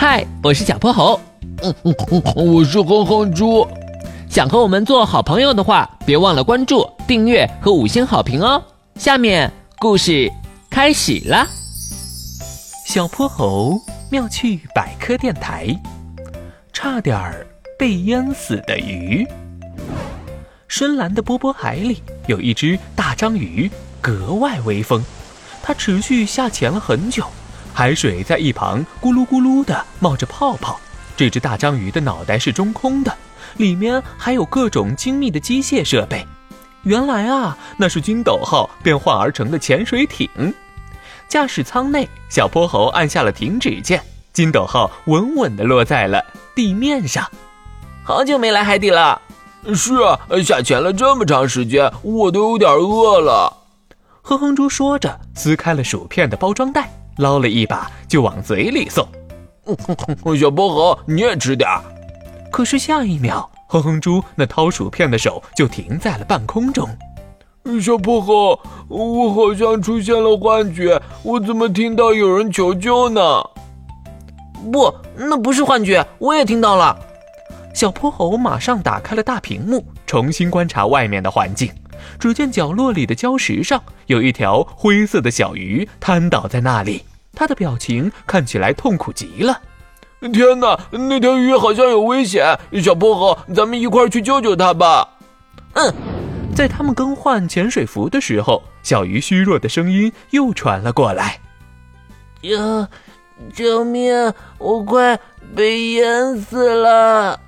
嗨，我是小泼猴。嗯嗯嗯，我是哼哼猪。想和我们做好朋友的话，别忘了关注、订阅和五星好评哦。下面故事开始了。小泼猴妙趣百科电台，差点儿被淹死的鱼。深蓝的波波海里有一只大章鱼，格外威风。它持续下潜了很久。海水在一旁咕噜咕噜地冒着泡泡。这只大章鱼的脑袋是中空的，里面还有各种精密的机械设备。原来啊，那是金斗号变换而成的潜水艇。驾驶舱内，小泼猴按下了停止键，金斗号稳稳地落在了地面上。好久没来海底了。是啊，下潜了这么长时间，我都有点饿了。哼哼猪说着，撕开了薯片的包装袋。捞了一把就往嘴里送，小泼猴你也吃点儿。可是下一秒，哼哼猪那掏薯片的手就停在了半空中。小泼猴，我好像出现了幻觉，我怎么听到有人求救呢？不，那不是幻觉，我也听到了。小泼猴马上打开了大屏幕，重新观察外面的环境。只见角落里的礁石上有一条灰色的小鱼瘫倒在那里，它的表情看起来痛苦极了。天哪，那条鱼好像有危险！小薄荷，咱们一块去救救它吧。嗯，在他们更换潜水服的时候，小鱼虚弱的声音又传了过来：“救，救命！我快被淹死了！”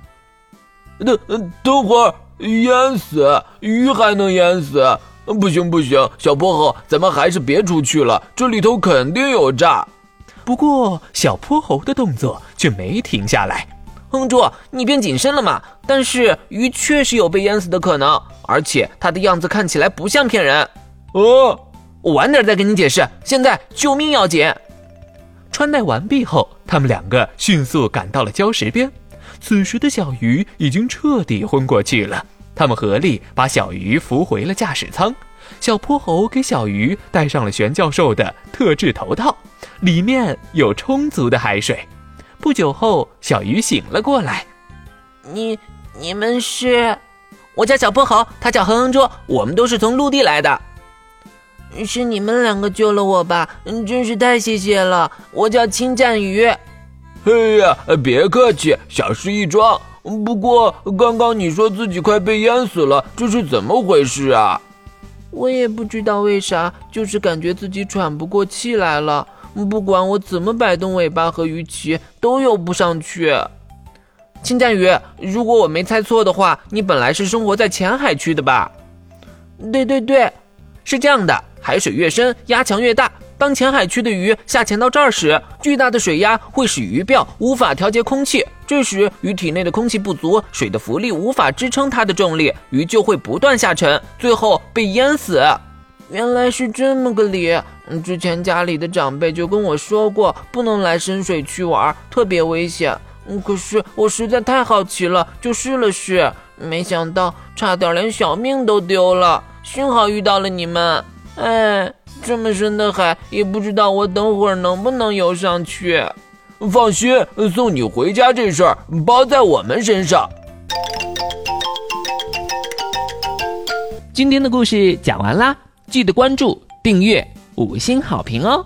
等，等会儿。淹死鱼还能淹死？不行不行，小泼猴，咱们还是别出去了，这里头肯定有诈。不过小泼猴的动作却没停下来。哼猪，你变谨慎了嘛？但是鱼确实有被淹死的可能，而且它的样子看起来不像骗人。哦，我晚点再跟你解释，现在救命要紧。穿戴完毕后，他们两个迅速赶到了礁石边。此时的小鱼已经彻底昏过去了。他们合力把小鱼扶回了驾驶舱。小泼猴给小鱼戴上了玄教授的特制头套，里面有充足的海水。不久后，小鱼醒了过来。你、你们是？我叫小泼猴，他叫哼哼猪，我们都是从陆地来的。是你们两个救了我吧？真是太谢谢了。我叫青战鱼。嘿呀，别客气，小事一桩。不过刚刚你说自己快被淹死了，这是怎么回事啊？我也不知道为啥，就是感觉自己喘不过气来了。不管我怎么摆动尾巴和鱼鳍，都游不上去。青战鱼，如果我没猜错的话，你本来是生活在浅海区的吧？对对对，是这样的，海水越深，压强越大。当浅海区的鱼下潜到这儿时，巨大的水压会使鱼鳔无法调节空气，这时鱼体内的空气不足，水的浮力无法支撑它的重力，鱼就会不断下沉，最后被淹死。原来是这么个理。之前家里的长辈就跟我说过，不能来深水区玩，特别危险。可是我实在太好奇了，就试了试，没想到差点连小命都丢了。幸好遇到了你们，哎。这么深的海，也不知道我等会儿能不能游上去。放心，送你回家这事儿包在我们身上。今天的故事讲完啦，记得关注、订阅、五星好评哦。